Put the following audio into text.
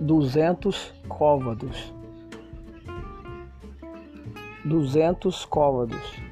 duzentos côvados, duzentos côvados.